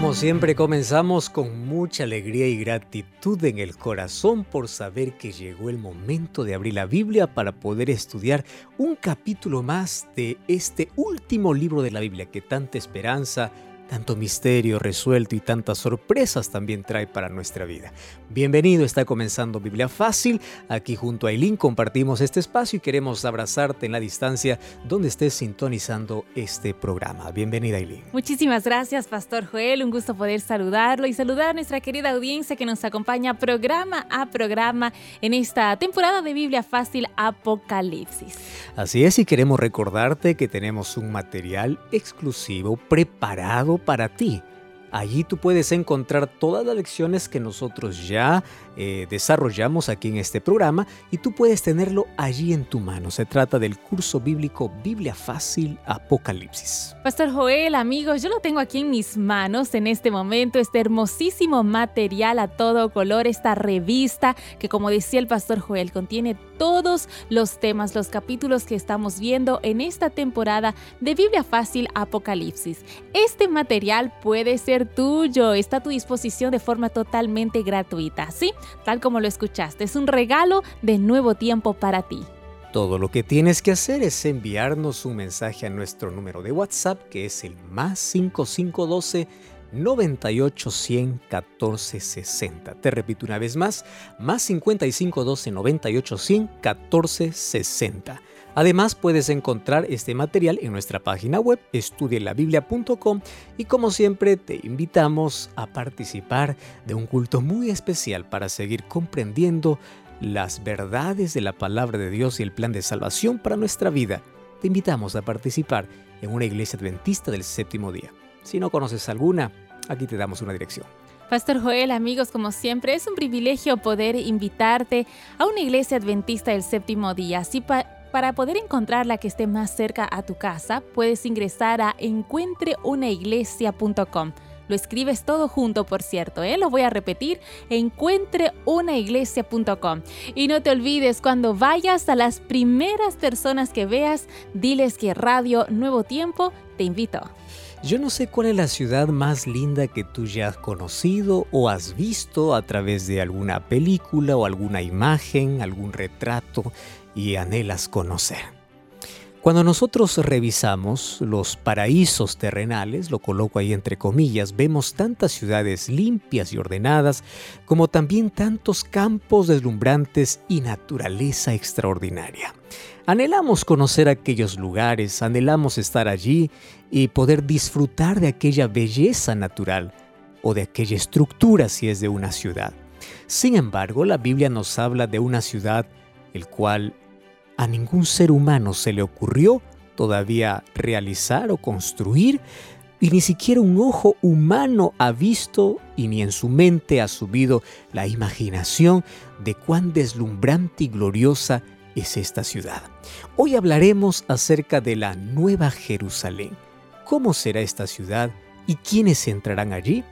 Como siempre comenzamos con mucha alegría y gratitud en el corazón por saber que llegó el momento de abrir la Biblia para poder estudiar un capítulo más de este último libro de la Biblia que tanta esperanza, tanto misterio resuelto y tantas sorpresas también trae para nuestra vida. Bienvenido, está comenzando Biblia Fácil. Aquí junto a Eileen compartimos este espacio y queremos abrazarte en la distancia donde estés sintonizando este programa. Bienvenida, Eileen. Muchísimas gracias, Pastor Joel. Un gusto poder saludarlo y saludar a nuestra querida audiencia que nos acompaña programa a programa en esta temporada de Biblia Fácil Apocalipsis. Así es, y queremos recordarte que tenemos un material exclusivo preparado para ti. Allí tú puedes encontrar todas las lecciones que nosotros ya eh, desarrollamos aquí en este programa y tú puedes tenerlo allí en tu mano. Se trata del curso bíblico Biblia Fácil Apocalipsis. Pastor Joel, amigos, yo lo tengo aquí en mis manos en este momento, este hermosísimo material a todo color, esta revista que como decía el Pastor Joel, contiene todos los temas, los capítulos que estamos viendo en esta temporada de Biblia Fácil Apocalipsis. Este material puede ser tuyo, está a tu disposición de forma totalmente gratuita, ¿sí? tal como lo escuchaste. Es un regalo de nuevo tiempo para ti. Todo lo que tienes que hacer es enviarnos un mensaje a nuestro número de WhatsApp que es el más 5512 98 100 14 60. Te repito una vez más, más 5512 98 100 14 60. Además, puedes encontrar este material en nuestra página web estudielabiblia.com y como siempre te invitamos a participar de un culto muy especial para seguir comprendiendo las verdades de la palabra de Dios y el plan de salvación para nuestra vida. Te invitamos a participar en una iglesia adventista del séptimo día. Si no conoces alguna, aquí te damos una dirección. Pastor Joel, amigos, como siempre, es un privilegio poder invitarte a una iglesia adventista del séptimo día. Para poder encontrar la que esté más cerca a tu casa, puedes ingresar a encuentreunaiglesia.com. Lo escribes todo junto, por cierto, ¿eh? lo voy a repetir, encuentreunaiglesia.com. Y no te olvides, cuando vayas a las primeras personas que veas, diles que Radio Nuevo Tiempo te invito. Yo no sé cuál es la ciudad más linda que tú ya has conocido o has visto a través de alguna película o alguna imagen, algún retrato y anhelas conocer. Cuando nosotros revisamos los paraísos terrenales, lo coloco ahí entre comillas, vemos tantas ciudades limpias y ordenadas, como también tantos campos deslumbrantes y naturaleza extraordinaria. Anhelamos conocer aquellos lugares, anhelamos estar allí y poder disfrutar de aquella belleza natural o de aquella estructura si es de una ciudad. Sin embargo, la Biblia nos habla de una ciudad el cual a ningún ser humano se le ocurrió todavía realizar o construir, y ni siquiera un ojo humano ha visto y ni en su mente ha subido la imaginación de cuán deslumbrante y gloriosa es esta ciudad. Hoy hablaremos acerca de la Nueva Jerusalén. ¿Cómo será esta ciudad y quiénes entrarán allí?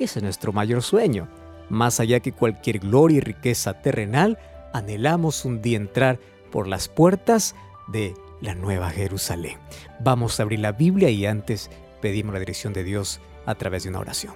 Ese es nuestro mayor sueño. Más allá que cualquier gloria y riqueza terrenal, anhelamos un día entrar por las puertas de la Nueva Jerusalén. Vamos a abrir la Biblia y antes pedimos la dirección de Dios a través de una oración.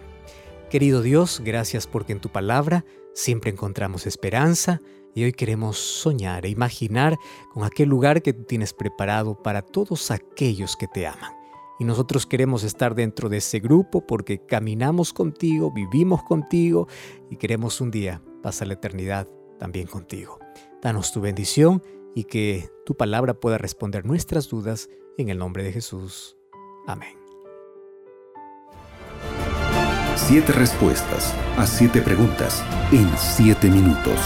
Querido Dios, gracias porque en tu palabra siempre encontramos esperanza y hoy queremos soñar e imaginar con aquel lugar que tú tienes preparado para todos aquellos que te aman. Y nosotros queremos estar dentro de ese grupo porque caminamos contigo, vivimos contigo y queremos un día pasar la eternidad también contigo. Danos tu bendición y que tu palabra pueda responder nuestras dudas en el nombre de Jesús. Amén. Siete respuestas a siete preguntas en siete minutos.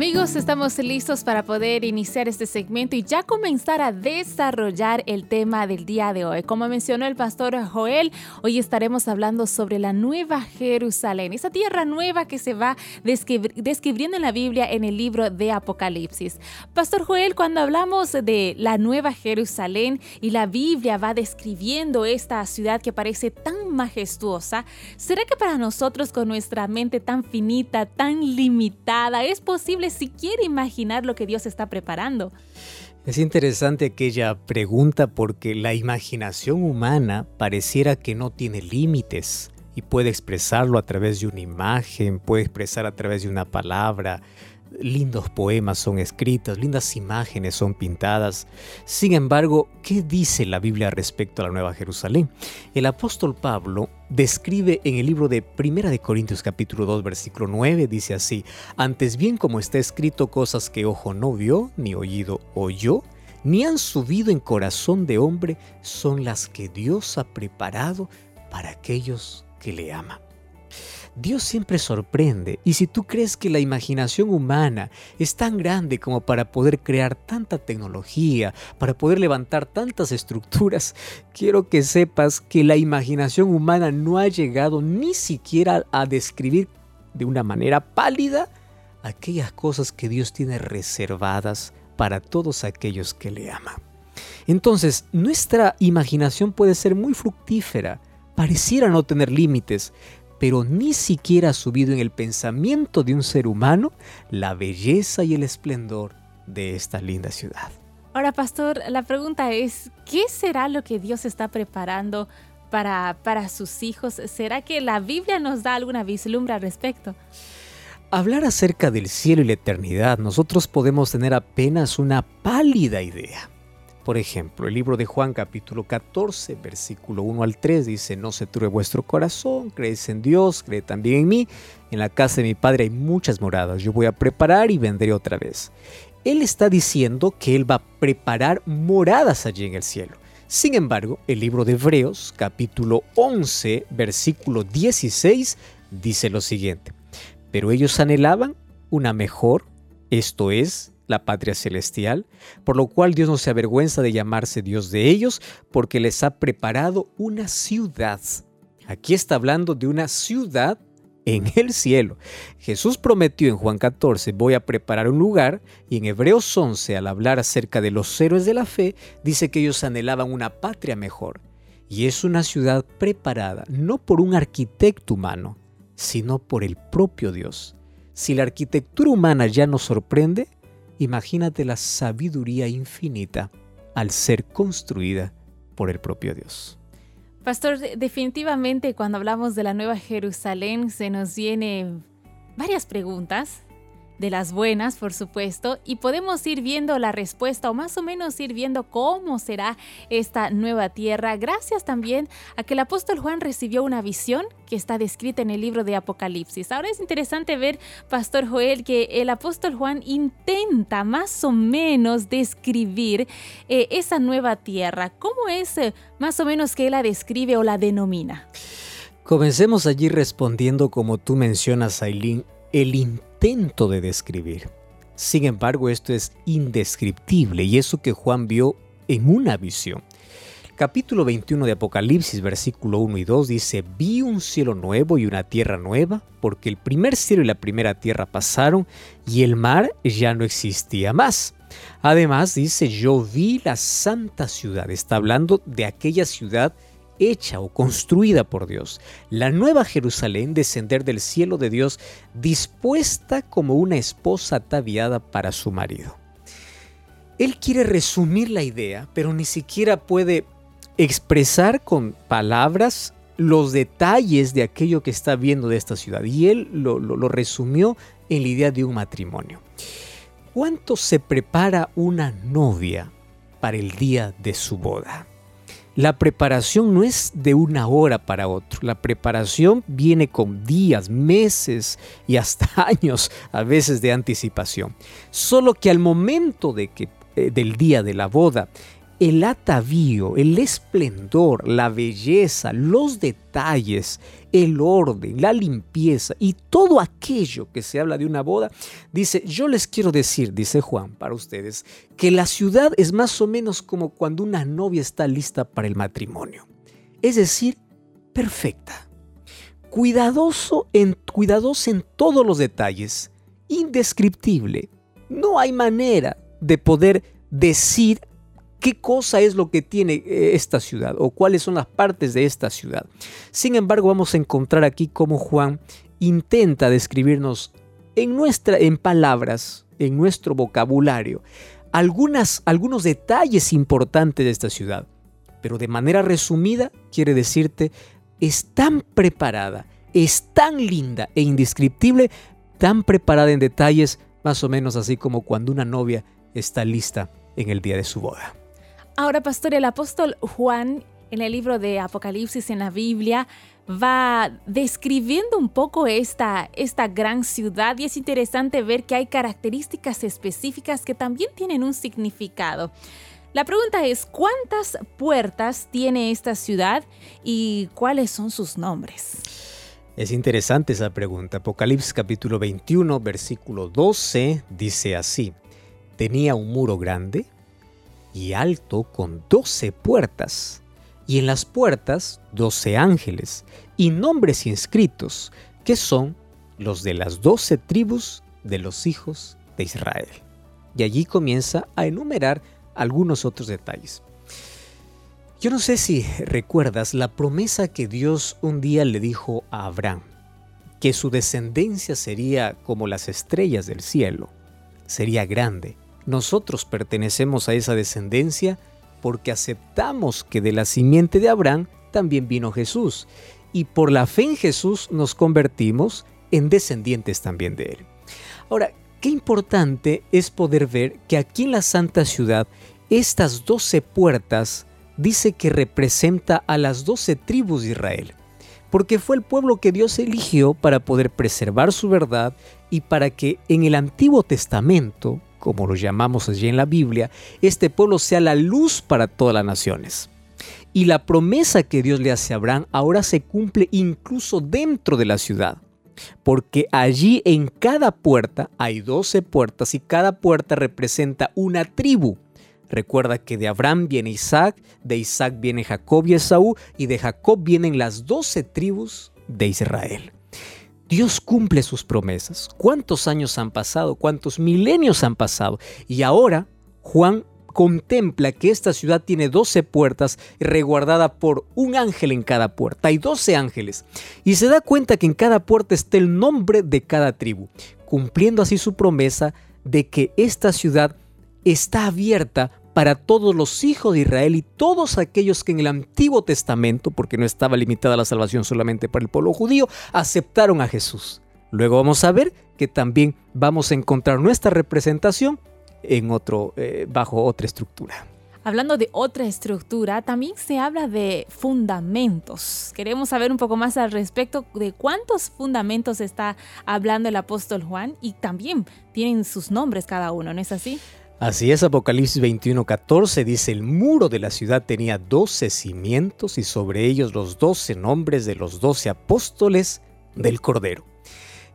Amigos, estamos listos para poder iniciar este segmento y ya comenzar a desarrollar el tema del día de hoy. Como mencionó el pastor Joel, hoy estaremos hablando sobre la nueva Jerusalén, esa tierra nueva que se va describiendo en la Biblia en el libro de Apocalipsis. Pastor Joel, cuando hablamos de la nueva Jerusalén y la Biblia va describiendo esta ciudad que parece tan majestuosa, ¿será que para nosotros con nuestra mente tan finita, tan limitada, es posible posible siquiera imaginar lo que Dios está preparando. Es interesante aquella pregunta porque la imaginación humana pareciera que no tiene límites y puede expresarlo a través de una imagen, puede expresar a través de una palabra, lindos poemas son escritos, lindas imágenes son pintadas. Sin embargo, ¿qué dice la Biblia respecto a la Nueva Jerusalén? El apóstol Pablo describe en el libro de Primera de Corintios capítulo 2 versículo 9 dice así: Antes bien como está escrito cosas que ojo no vio, ni oído oyó, ni han subido en corazón de hombre, son las que Dios ha preparado para aquellos que le aman. Dios siempre sorprende y si tú crees que la imaginación humana es tan grande como para poder crear tanta tecnología, para poder levantar tantas estructuras, quiero que sepas que la imaginación humana no ha llegado ni siquiera a describir de una manera pálida aquellas cosas que Dios tiene reservadas para todos aquellos que le aman. Entonces, nuestra imaginación puede ser muy fructífera, pareciera no tener límites, pero ni siquiera ha subido en el pensamiento de un ser humano la belleza y el esplendor de esta linda ciudad. Ahora, pastor, la pregunta es, ¿qué será lo que Dios está preparando para, para sus hijos? ¿Será que la Biblia nos da alguna vislumbra al respecto? Hablar acerca del cielo y la eternidad, nosotros podemos tener apenas una pálida idea. Por ejemplo, el libro de Juan capítulo 14, versículo 1 al 3 dice, no se turbe vuestro corazón, creéis en Dios, creed también en mí. En la casa de mi Padre hay muchas moradas, yo voy a preparar y vendré otra vez. Él está diciendo que Él va a preparar moradas allí en el cielo. Sin embargo, el libro de Hebreos capítulo 11, versículo 16 dice lo siguiente, pero ellos anhelaban una mejor, esto es, la patria celestial, por lo cual Dios no se avergüenza de llamarse Dios de ellos, porque les ha preparado una ciudad. Aquí está hablando de una ciudad en el cielo. Jesús prometió en Juan 14, voy a preparar un lugar, y en Hebreos 11, al hablar acerca de los héroes de la fe, dice que ellos anhelaban una patria mejor. Y es una ciudad preparada, no por un arquitecto humano, sino por el propio Dios. Si la arquitectura humana ya nos sorprende, Imagínate la sabiduría infinita al ser construida por el propio Dios. Pastor, definitivamente cuando hablamos de la Nueva Jerusalén se nos vienen varias preguntas de las buenas, por supuesto, y podemos ir viendo la respuesta o más o menos ir viendo cómo será esta nueva tierra, gracias también a que el apóstol Juan recibió una visión que está descrita en el libro de Apocalipsis. Ahora es interesante ver, Pastor Joel, que el apóstol Juan intenta más o menos describir eh, esa nueva tierra. ¿Cómo es eh, más o menos que él la describe o la denomina? Comencemos allí respondiendo como tú mencionas, Aileen, el intento de describir. Sin embargo, esto es indescriptible y eso que Juan vio en una visión. Capítulo 21 de Apocalipsis, versículo 1 y 2 dice, vi un cielo nuevo y una tierra nueva, porque el primer cielo y la primera tierra pasaron y el mar ya no existía más. Además dice, yo vi la santa ciudad, está hablando de aquella ciudad hecha o construida por Dios, la nueva Jerusalén descender del cielo de Dios dispuesta como una esposa ataviada para su marido. Él quiere resumir la idea, pero ni siquiera puede expresar con palabras los detalles de aquello que está viendo de esta ciudad. Y él lo, lo resumió en la idea de un matrimonio. ¿Cuánto se prepara una novia para el día de su boda? La preparación no es de una hora para otro. La preparación viene con días, meses y hasta años a veces de anticipación. Solo que al momento de que, eh, del día de la boda, el atavío, el esplendor, la belleza, los detalles, el orden, la limpieza y todo aquello que se habla de una boda, dice, yo les quiero decir, dice Juan para ustedes, que la ciudad es más o menos como cuando una novia está lista para el matrimonio. Es decir, perfecta. Cuidadoso en, en todos los detalles, indescriptible. No hay manera de poder decir qué cosa es lo que tiene eh, esta ciudad o cuáles son las partes de esta ciudad. Sin embargo, vamos a encontrar aquí cómo Juan intenta describirnos en, nuestra, en palabras, en nuestro vocabulario, algunas, algunos detalles importantes de esta ciudad. Pero de manera resumida, quiere decirte, es tan preparada, es tan linda e indescriptible, tan preparada en detalles, más o menos así como cuando una novia está lista en el día de su boda. Ahora, pastor, el apóstol Juan en el libro de Apocalipsis en la Biblia va describiendo un poco esta, esta gran ciudad y es interesante ver que hay características específicas que también tienen un significado. La pregunta es, ¿cuántas puertas tiene esta ciudad y cuáles son sus nombres? Es interesante esa pregunta. Apocalipsis capítulo 21, versículo 12 dice así, tenía un muro grande y alto con doce puertas, y en las puertas doce ángeles, y nombres inscritos, que son los de las doce tribus de los hijos de Israel. Y allí comienza a enumerar algunos otros detalles. Yo no sé si recuerdas la promesa que Dios un día le dijo a Abraham, que su descendencia sería como las estrellas del cielo, sería grande, nosotros pertenecemos a esa descendencia porque aceptamos que de la simiente de Abraham también vino Jesús y por la fe en Jesús nos convertimos en descendientes también de él. Ahora, qué importante es poder ver que aquí en la Santa Ciudad estas doce puertas dice que representa a las doce tribus de Israel, porque fue el pueblo que Dios eligió para poder preservar su verdad y para que en el Antiguo Testamento como lo llamamos allí en la Biblia, este pueblo sea la luz para todas las naciones. Y la promesa que Dios le hace a Abraham ahora se cumple incluso dentro de la ciudad. Porque allí en cada puerta hay doce puertas y cada puerta representa una tribu. Recuerda que de Abraham viene Isaac, de Isaac viene Jacob y Esaú, y de Jacob vienen las doce tribus de Israel. Dios cumple sus promesas. ¿Cuántos años han pasado? ¿Cuántos milenios han pasado? Y ahora Juan contempla que esta ciudad tiene 12 puertas reguardada por un ángel en cada puerta. Hay 12 ángeles. Y se da cuenta que en cada puerta está el nombre de cada tribu, cumpliendo así su promesa de que esta ciudad está abierta para todos los hijos de Israel y todos aquellos que en el Antiguo Testamento, porque no estaba limitada la salvación solamente para el pueblo judío, aceptaron a Jesús. Luego vamos a ver que también vamos a encontrar nuestra representación en otro, eh, bajo otra estructura. Hablando de otra estructura, también se habla de fundamentos. Queremos saber un poco más al respecto de cuántos fundamentos está hablando el apóstol Juan y también tienen sus nombres cada uno, ¿no es así? Así es, Apocalipsis 21:14 dice, el muro de la ciudad tenía doce cimientos y sobre ellos los doce nombres de los doce apóstoles del Cordero.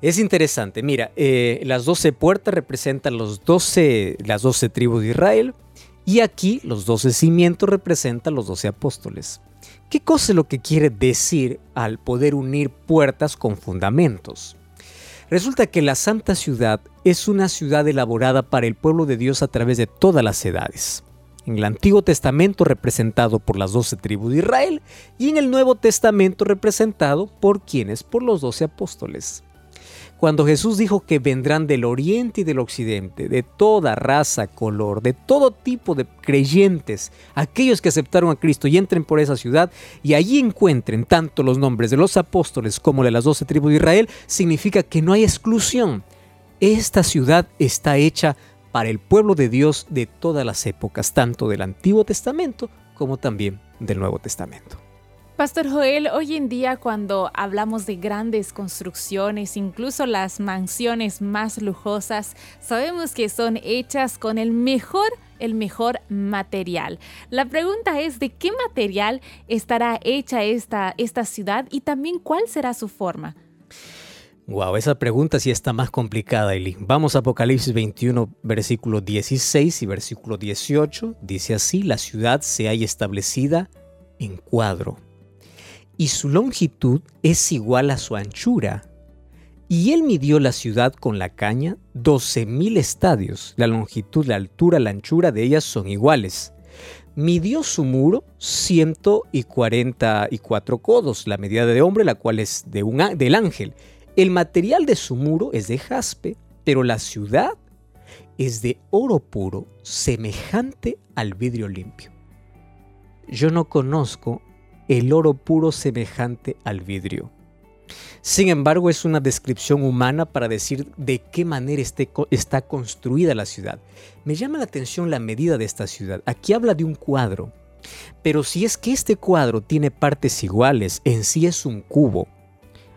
Es interesante, mira, eh, las doce puertas representan los 12, las doce tribus de Israel y aquí los doce cimientos representan los doce apóstoles. ¿Qué cosa es lo que quiere decir al poder unir puertas con fundamentos? Resulta que la Santa Ciudad es una ciudad elaborada para el pueblo de Dios a través de todas las edades. En el Antiguo Testamento representado por las doce tribus de Israel y en el Nuevo Testamento representado por quienes, por los doce apóstoles cuando Jesús dijo que vendrán del oriente y del occidente, de toda raza, color, de todo tipo de creyentes, aquellos que aceptaron a Cristo y entren por esa ciudad y allí encuentren tanto los nombres de los apóstoles como de las doce tribus de Israel, significa que no hay exclusión. Esta ciudad está hecha para el pueblo de Dios de todas las épocas, tanto del Antiguo Testamento como también del Nuevo Testamento. Pastor Joel, hoy en día cuando hablamos de grandes construcciones, incluso las mansiones más lujosas, sabemos que son hechas con el mejor el mejor material. La pregunta es de qué material estará hecha esta, esta ciudad y también cuál será su forma. Wow, esa pregunta sí está más complicada, Eli. Vamos a Apocalipsis 21, versículo 16 y versículo 18. Dice así, la ciudad se halla establecida en cuadro, y su longitud es igual a su anchura. Y él midió la ciudad con la caña 12.000 estadios. La longitud, la altura, la anchura de ellas son iguales. Midió su muro 144 codos, la medida de hombre, la cual es de un, del ángel el material de su muro es de jaspe, pero la ciudad es de oro puro, semejante al vidrio limpio. Yo no conozco el oro puro semejante al vidrio. Sin embargo, es una descripción humana para decir de qué manera este está construida la ciudad. Me llama la atención la medida de esta ciudad. Aquí habla de un cuadro. Pero si es que este cuadro tiene partes iguales, en sí es un cubo,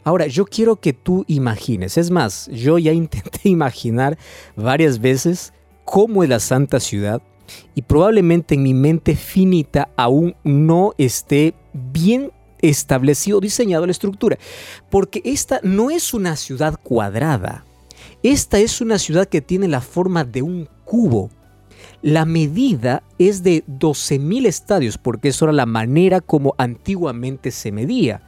Ahora, yo quiero que tú imagines, es más, yo ya intenté imaginar varias veces cómo es la Santa Ciudad y probablemente en mi mente finita aún no esté bien establecido, diseñado la estructura, porque esta no es una ciudad cuadrada, esta es una ciudad que tiene la forma de un cubo. La medida es de 12.000 estadios, porque eso era la manera como antiguamente se medía,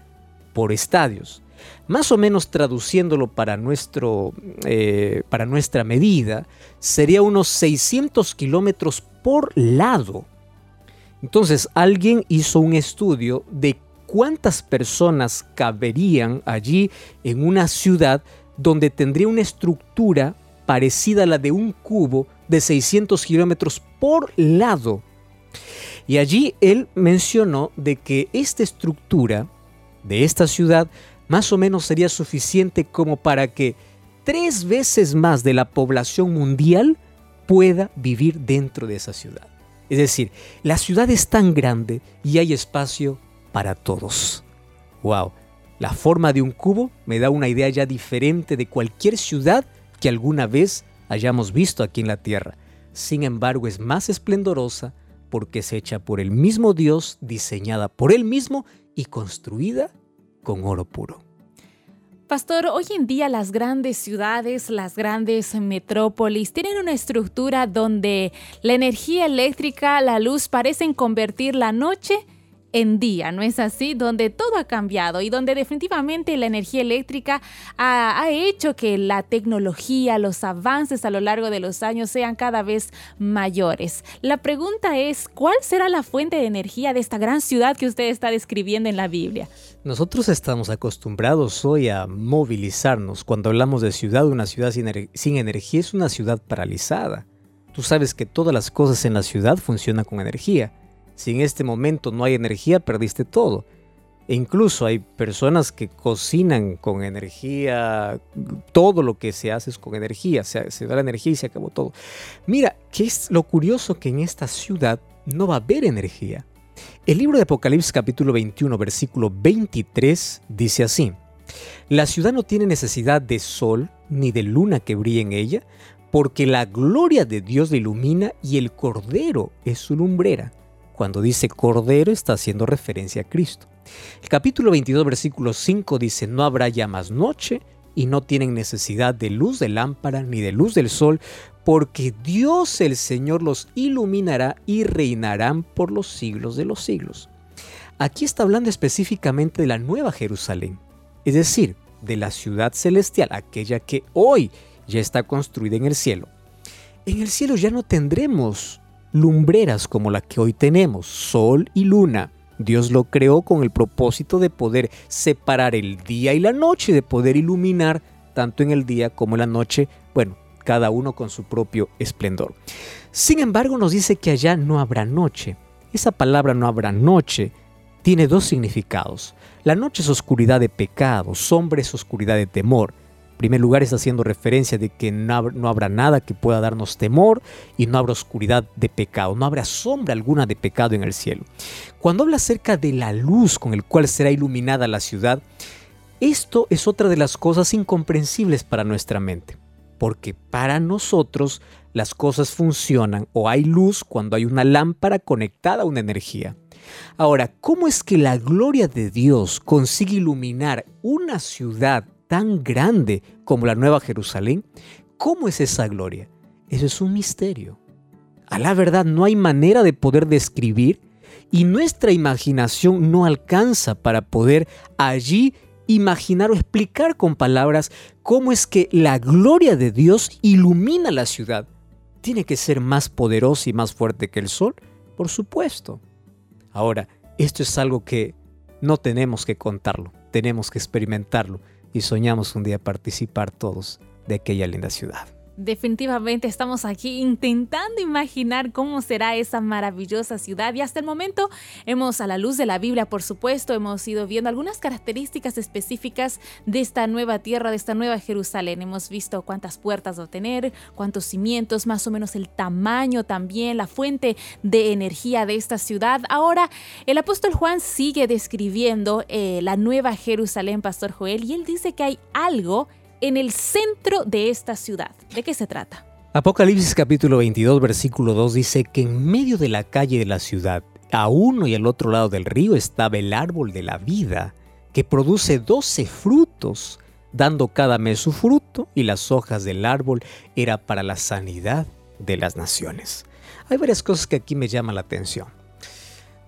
por estadios. Más o menos traduciéndolo para, nuestro, eh, para nuestra medida, sería unos 600 kilómetros por lado. Entonces alguien hizo un estudio de cuántas personas caberían allí en una ciudad donde tendría una estructura parecida a la de un cubo de 600 kilómetros por lado. Y allí él mencionó de que esta estructura de esta ciudad más o menos sería suficiente como para que tres veces más de la población mundial pueda vivir dentro de esa ciudad. Es decir, la ciudad es tan grande y hay espacio para todos. ¡Wow! La forma de un cubo me da una idea ya diferente de cualquier ciudad que alguna vez hayamos visto aquí en la Tierra. Sin embargo, es más esplendorosa porque es hecha por el mismo Dios, diseñada por él mismo y construida con oro puro. Pastor, hoy en día las grandes ciudades, las grandes metrópolis tienen una estructura donde la energía eléctrica, la luz parecen convertir la noche en día, ¿no es así? Donde todo ha cambiado y donde definitivamente la energía eléctrica ha, hecho que la tecnología, los avances a lo largo de los años sean cada vez mayores. La pregunta es, ¿cuál será la fuente de energía de esta gran ciudad que usted está describiendo en la Biblia? Nosotros estamos acostumbrados hoy a movilizarnos. Cuando hablamos de ciudad, una ciudad sin energía es una ciudad paralizada. Tú sabes que todas las cosas en la ciudad funcionan con energía. Si en este momento no hay energía, perdiste todo. E incluso hay personas que cocinan con energía, todo lo que se hace es con energía, se, da la energía y se acabó todo. Mira, ¿qué es lo curioso que en esta ciudad no va a haber energía? El libro de Apocalipsis capítulo 21 versículo 23 dice así, La ciudad no tiene necesidad de sol ni de luna que brille en ella, porque la gloria de Dios la ilumina y el cordero es su lumbrera. Cuando dice Cordero está haciendo referencia a Cristo. El capítulo 22, versículo 5 dice, no habrá ya más noche y no tienen necesidad de luz de lámpara ni de luz del sol, porque Dios el Señor los iluminará y reinarán por los siglos de los siglos. Aquí está hablando específicamente de la nueva Jerusalén, es decir, de la ciudad celestial, aquella que hoy ya está construida en el cielo. En el cielo ya no tendremos lumbreras como la que hoy tenemos, sol y luna. Dios lo creó con el propósito de poder separar el día y la noche, de poder iluminar tanto en el día como en la noche, bueno, cada uno con su propio esplendor. Sin embargo, nos dice que allá no habrá noche. Esa palabra no habrá noche tiene dos significados. La noche es oscuridad de pecado, sombra es oscuridad de temor primer lugar está haciendo referencia de que no, habrá nada que pueda darnos temor y no habrá oscuridad de pecado, no habrá sombra alguna de pecado en el cielo. Cuando habla acerca de la luz con el cual será iluminada la ciudad, esto es otra de las cosas incomprensibles para nuestra mente. porque para nosotros las cosas funcionan o hay luz cuando hay una lámpara conectada a una energía. Ahora, ¿cómo es que la gloria de Dios consigue iluminar una ciudad tan grande como la Nueva Jerusalén? ¿Cómo es esa gloria? Eso es un misterio. A la verdad no hay manera de poder describir y nuestra imaginación no alcanza para poder allí imaginar o explicar con palabras cómo es que la gloria de Dios ilumina la ciudad. ¿Tiene que ser más poderosa y más fuerte que el sol? Por supuesto. Ahora, esto es algo que no tenemos que contarlo, tenemos que experimentarlo y soñamos un día participar todos de aquella linda ciudad. Definitivamente estamos aquí intentando imaginar cómo será esa maravillosa ciudad y hasta el momento hemos a la luz de la Biblia, por supuesto, hemos ido viendo algunas características específicas de esta nueva tierra, de esta nueva Jerusalén. Hemos visto cuántas puertas va a tener, cuántos cimientos, más o menos el tamaño también, la fuente de energía de esta ciudad. Ahora, el apóstol Juan sigue describiendo eh, la nueva Jerusalén, Pastor Joel, y él dice que hay algo en el centro de esta ciudad. ¿De qué se trata? Apocalipsis capítulo 22 versículo 2 dice que en medio de la calle de la ciudad, a uno y al otro lado del río, estaba el árbol de la vida, que produce doce frutos, dando cada mes su fruto, y las hojas del árbol era para la sanidad de las naciones. Hay varias cosas que aquí me llaman la atención.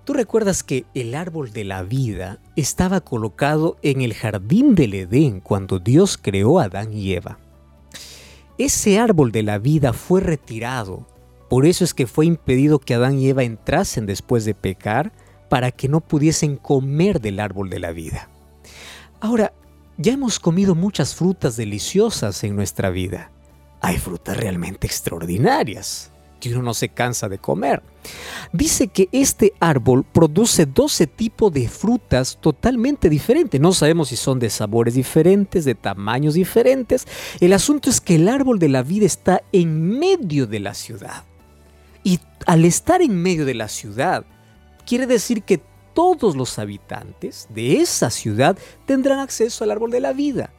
Tú recuerdas que el árbol de la vida estaba colocado en el jardín del Edén cuando Dios creó a Adán y Eva. Ese árbol de la vida fue retirado, por eso es que fue impedido que Adán y Eva entrasen después de pecar para que no pudiesen comer del árbol de la vida. Ahora, ya hemos comido muchas frutas deliciosas en nuestra vida. Hay frutas realmente extraordinarias que uno no se cansa de comer. Dice que este árbol produce 12 tipos de frutas totalmente diferentes. No sabemos si son de sabores diferentes, de tamaños diferentes. El asunto es que el árbol de la vida está en medio de la ciudad. Y al estar en medio de la ciudad, quiere decir que todos los habitantes de esa ciudad tendrán acceso al árbol de la vida.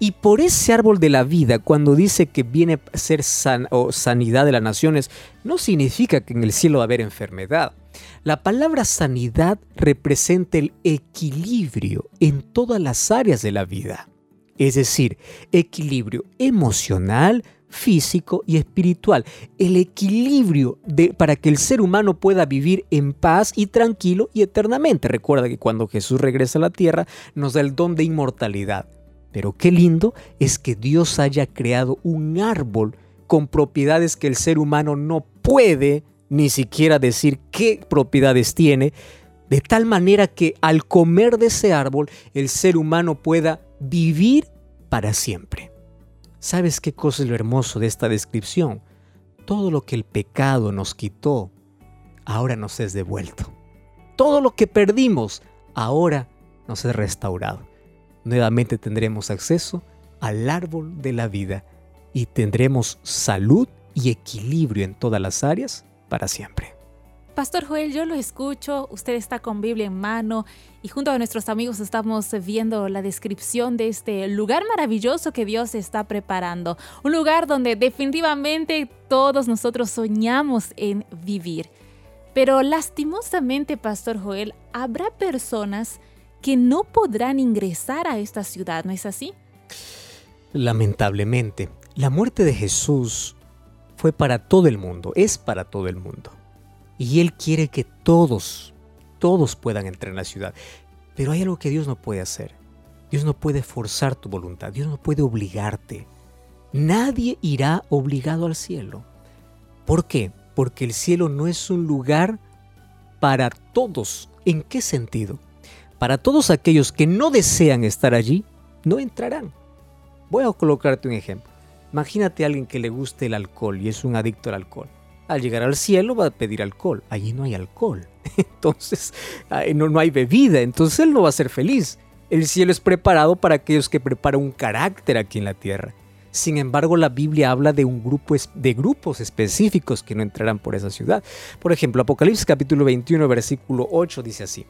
Y por ese árbol de la vida, cuando dice que viene a ser sanidad de las naciones, no significa que en el cielo va a haber enfermedad. La palabra sanidad representa el equilibrio en todas las áreas de la vida. Es decir, equilibrio emocional, físico y espiritual. El equilibrio de, para que el ser humano pueda vivir en paz y tranquilo y eternamente. Recuerda que cuando Jesús regresa a la tierra nos da el don de inmortalidad. Pero qué lindo es que Dios haya creado un árbol con propiedades que el ser humano no puede ni siquiera decir qué propiedades tiene, de tal manera que al comer de ese árbol el ser humano pueda vivir para siempre. ¿Sabes qué cosa es lo hermoso de esta descripción? Todo lo que el pecado nos quitó, ahora nos es devuelto. Todo lo que perdimos, ahora nos es restaurado nuevamente tendremos acceso al árbol de la vida y tendremos salud y equilibrio en todas las áreas para siempre. Pastor Joel, yo lo escucho, usted está con Biblia en mano y junto a nuestros amigos estamos viendo la descripción de este lugar maravilloso que Dios está preparando. Un lugar donde definitivamente todos nosotros soñamos en vivir. Pero lastimosamente, Pastor Joel, habrá personas que no podrán ingresar a esta ciudad, ¿no es así? Lamentablemente, la muerte de Jesús fue para todo el mundo, es para todo el mundo. Y Él quiere que todos, todos puedan entrar en la ciudad. Pero hay algo que Dios no puede hacer. Dios no puede forzar tu voluntad, Dios no puede obligarte. Nadie irá obligado al cielo. ¿Por qué? Porque el cielo no es un lugar para todos. ¿En qué sentido? Para todos aquellos que no desean estar allí, no entrarán. Voy a colocarte un ejemplo. Imagínate a alguien que le guste el alcohol y es un adicto al alcohol. Al llegar al cielo va a pedir alcohol. Allí no hay alcohol. Entonces no, hay bebida. Entonces él no va a ser feliz. El cielo es preparado para aquellos que preparan un carácter aquí en la tierra. Sin embargo, la Biblia habla de un grupo de grupos específicos que no entrarán por esa ciudad. Por ejemplo, Apocalipsis capítulo 21, versículo 8 dice así: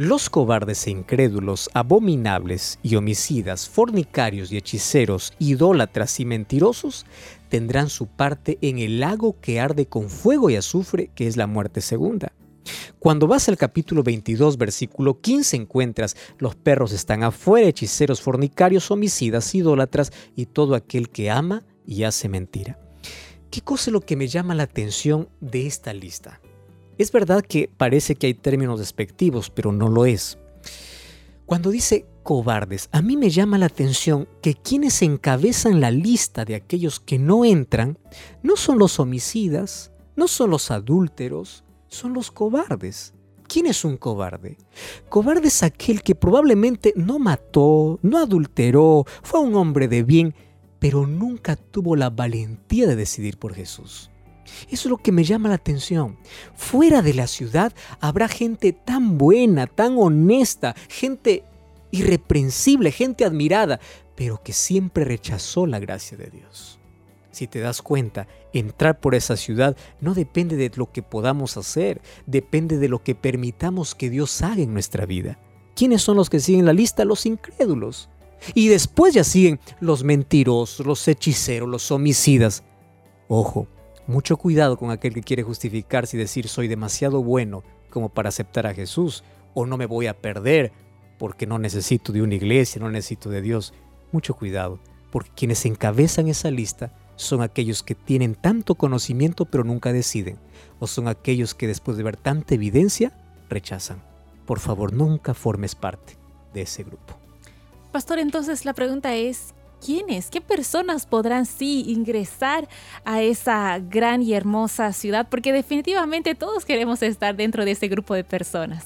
Los cobardes e incrédulos, abominables y homicidas, fornicarios y hechiceros, idólatras y mentirosos tendrán su parte en el lago que arde con fuego y azufre, que es la muerte segunda. Cuando vas al capítulo 22, versículo 15, encuentras los perros están afuera, hechiceros, fornicarios, homicidas, idólatras y todo aquel que ama y hace mentira. ¿Qué cosa es lo que me llama la atención de esta lista? Es verdad que parece que hay términos despectivos, pero no lo es. Cuando dice cobardes, a mí me llama la atención que quienes encabezan la lista de aquellos que no entran no son los homicidas, no son los adúlteros, son los cobardes. ¿Quién es un cobarde? Cobarde es aquel que probablemente no mató, no adulteró, fue un hombre de bien, pero nunca tuvo la valentía de decidir por Jesús. Eso es lo que me llama la atención. Fuera de la ciudad habrá gente tan buena, tan honesta, gente irreprensible, gente admirada, pero que siempre rechazó la gracia de Dios. Si te das cuenta, entrar por esa ciudad no depende de lo que podamos hacer, depende de lo que permitamos que Dios haga en nuestra vida. ¿Quiénes son los que siguen la lista? Los incrédulos. Y después ya siguen los mentirosos, los hechiceros, los homicidas. Ojo, mucho cuidado con aquel que quiere justificarse y decir soy demasiado bueno como para aceptar a Jesús o no me voy a perder porque no necesito de una iglesia, no necesito de Dios. Mucho cuidado, porque quienes encabezan esa lista son aquellos que tienen tanto conocimiento pero nunca deciden, o son aquellos que después de ver tanta evidencia rechazan. Por favor, nunca formes parte de ese grupo. Pastor, entonces la pregunta es, quiénes, qué personas podrán sí ingresar a esa gran y hermosa ciudad, porque definitivamente todos queremos estar dentro de ese grupo de personas.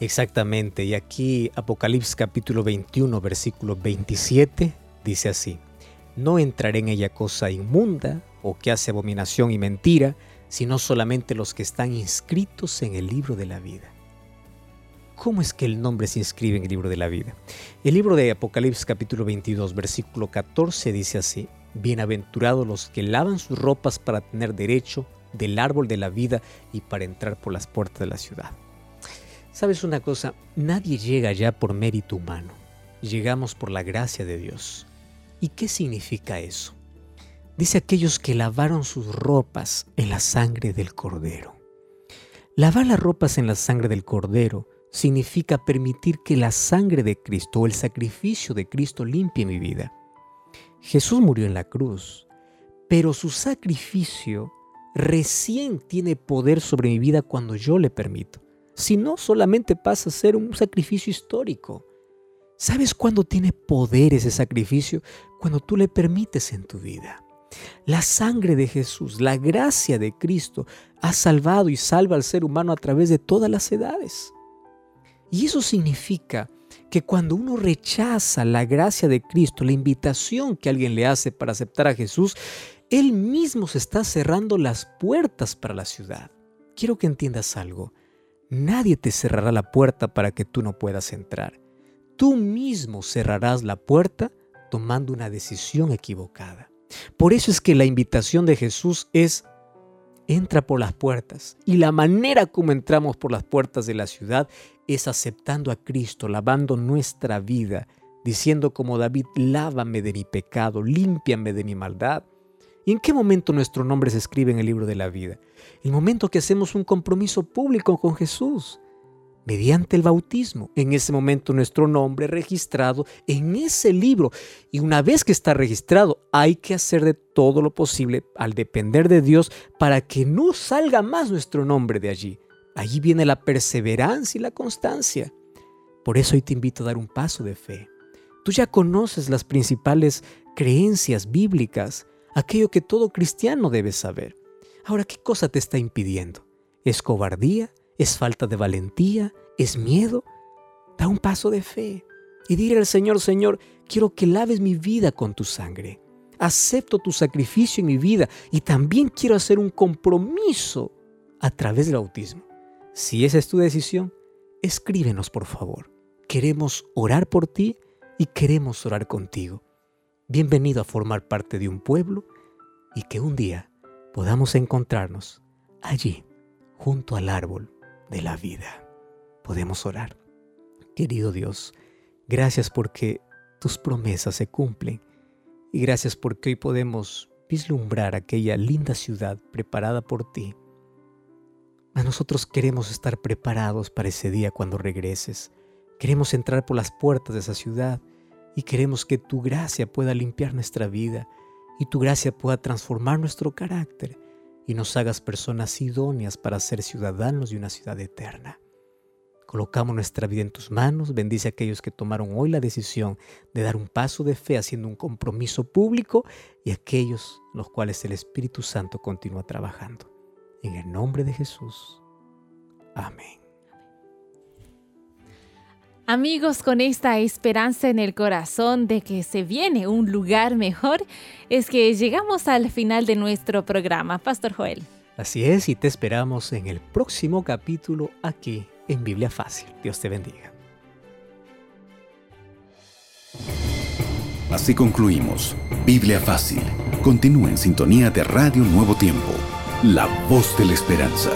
Exactamente, y aquí Apocalipsis capítulo 21, versículo 27 dice así, no entraré en ella cosa inmunda o que hace abominación y mentira, sino solamente los que están inscritos en el libro de la vida. ¿Cómo es que el nombre se inscribe en el libro de la vida? El libro de Apocalipsis capítulo 22 versículo 14 dice así, Bienaventurados los que lavan sus ropas para tener derecho del árbol de la vida y para entrar por las puertas de la ciudad. ¿Sabes una cosa? Nadie llega allá por mérito humano. Llegamos por la gracia de Dios. ¿Y qué significa eso? Dice aquellos que lavaron sus ropas en la sangre del cordero. Lavar las ropas en la sangre del cordero significa permitir que la sangre de Cristo o el sacrificio de Cristo limpie mi vida. Jesús murió en la cruz, pero su sacrificio recién tiene poder sobre mi vida cuando yo le permito. Si no, solamente pasa a ser un sacrificio histórico. ¿Sabes cuándo tiene poder ese sacrificio? Cuando tú le permites en tu vida. La sangre de Jesús, la gracia de Cristo, ha salvado y salva al ser humano a través de todas las edades. Y eso significa que cuando uno rechaza la gracia de Cristo, la invitación que alguien le hace para aceptar a Jesús, él mismo se está cerrando las puertas para la ciudad. Quiero que entiendas algo. Nadie te cerrará la puerta para que tú no puedas entrar. Tú mismo cerrarás la puerta tomando una decisión equivocada. Por eso es que la invitación de Jesús es entra por las puertas. Y la manera como entramos por las puertas de la ciudad es aceptando a Cristo, lavando nuestra vida, diciendo como David, lávame de mi pecado, límpiame de mi maldad. ¿Y en qué momento nuestro nombre se escribe en el libro de la vida? El momento que hacemos un compromiso público con Jesús mediante el bautismo. En ese momento nuestro nombre registrado en ese libro. Y una vez que está registrado, hay que hacer de todo lo posible al depender de Dios para que no salga más nuestro nombre de allí. Allí viene la perseverancia y la constancia. Por eso hoy te invito a dar un paso de fe. Tú ya conoces las principales creencias bíblicas, aquello que todo cristiano debe saber. Ahora, ¿qué cosa te está impidiendo? ¿Es cobardía? ¿Es falta de valentía? ¿Es miedo? Da un paso de fe y dile al Señor, Señor, quiero que laves mi vida con tu sangre. Acepto tu sacrificio en mi vida y también quiero hacer un compromiso a través del bautismo. Si esa es tu decisión, escríbenos por favor. Queremos orar por ti y queremos orar contigo. Bienvenido a formar parte de un pueblo y que un día podamos encontrarnos allí, junto al árbol de la vida. Podemos orar. Querido Dios, gracias porque tus promesas se cumplen y gracias porque hoy podemos vislumbrar aquella linda ciudad preparada por ti. A nosotros queremos estar preparados para ese día cuando regreses. Queremos entrar por las puertas de esa ciudad y queremos que tu gracia pueda limpiar nuestra vida y tu gracia pueda transformar nuestro carácter y nos hagas personas idóneas para ser ciudadanos de una ciudad eterna. Colocamos nuestra vida en tus manos, bendice a aquellos que tomaron hoy la decisión de dar un paso de fe haciendo un compromiso público y aquellos los cuales el Espíritu Santo continúa trabajando. En el nombre de Jesús. Amén. Amigos, con esta esperanza en el corazón de que se viene un lugar mejor, es que llegamos al final de nuestro programa. Pastor Joel. Así es, y te esperamos en el próximo capítulo aquí en Biblia Fácil. Dios te bendiga. Así concluimos. Biblia Fácil. Continúa en sintonía de Radio Nuevo Tiempo, la voz de la esperanza.